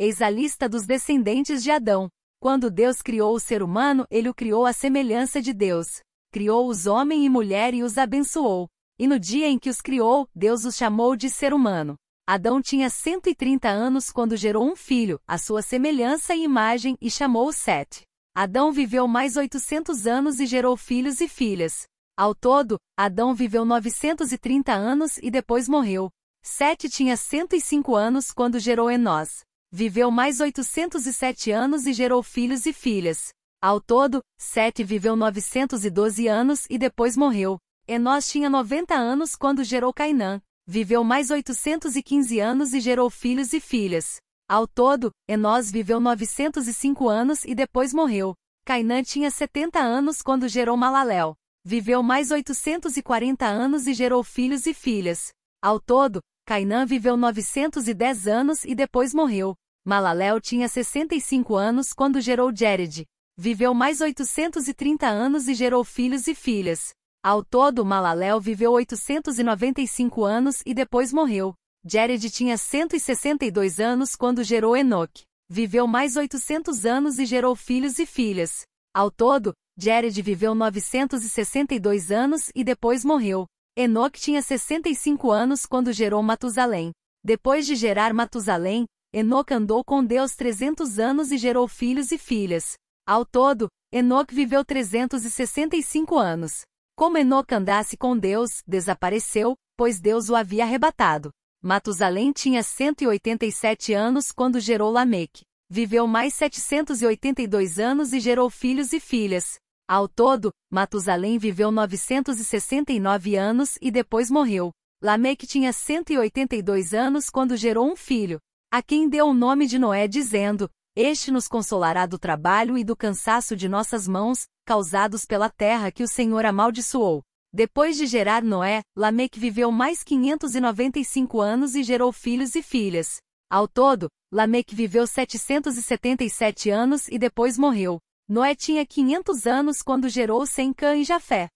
Eis a lista dos descendentes de Adão. Quando Deus criou o ser humano, ele o criou à semelhança de Deus. Criou-os homem e mulher e os abençoou. E no dia em que os criou, Deus os chamou de ser humano. Adão tinha 130 anos quando gerou um filho, à sua semelhança e imagem, e chamou-o Sete. Adão viveu mais 800 anos e gerou filhos e filhas. Ao todo, Adão viveu 930 anos e depois morreu. Sete tinha 105 anos quando gerou Enós. Viveu mais 807 anos e gerou filhos e filhas. Ao todo, Sete viveu 912 anos e depois morreu. Enós tinha 90 anos quando gerou Cainã. Viveu mais 815 anos e gerou filhos e filhas. Ao todo, Enós viveu 905 anos e depois morreu. Cainã tinha 70 anos quando gerou Malaléu. Viveu mais 840 anos e gerou filhos e filhas. Ao todo, Cainã viveu 910 anos e depois morreu. Malaléu tinha 65 anos quando gerou Jered. Viveu mais 830 anos e gerou filhos e filhas. Ao todo, Malaléu viveu 895 anos e depois morreu. Jered tinha 162 anos quando gerou Enoque. Viveu mais 800 anos e gerou filhos e filhas. Ao todo, Jared viveu 962 anos e depois morreu. Enoque tinha 65 anos quando gerou Matusalém. Depois de gerar Matusalém, Enoque andou com Deus 300 anos e gerou filhos e filhas. Ao todo, Enoque viveu 365 anos. Como Enoque andasse com Deus, desapareceu, pois Deus o havia arrebatado. Matusalém tinha 187 anos quando gerou Lameque. Viveu mais 782 anos e gerou filhos e filhas. Ao todo, Matusalém viveu 969 anos e depois morreu. Lameque tinha 182 anos quando gerou um filho, a quem deu o nome de Noé, dizendo: Este nos consolará do trabalho e do cansaço de nossas mãos, causados pela terra que o Senhor amaldiçoou. Depois de gerar Noé, Lameque viveu mais 595 anos e gerou filhos e filhas. Ao todo, Lameque viveu 777 anos e depois morreu. Noé tinha 500 anos quando gerou Sem Cã e Jafé.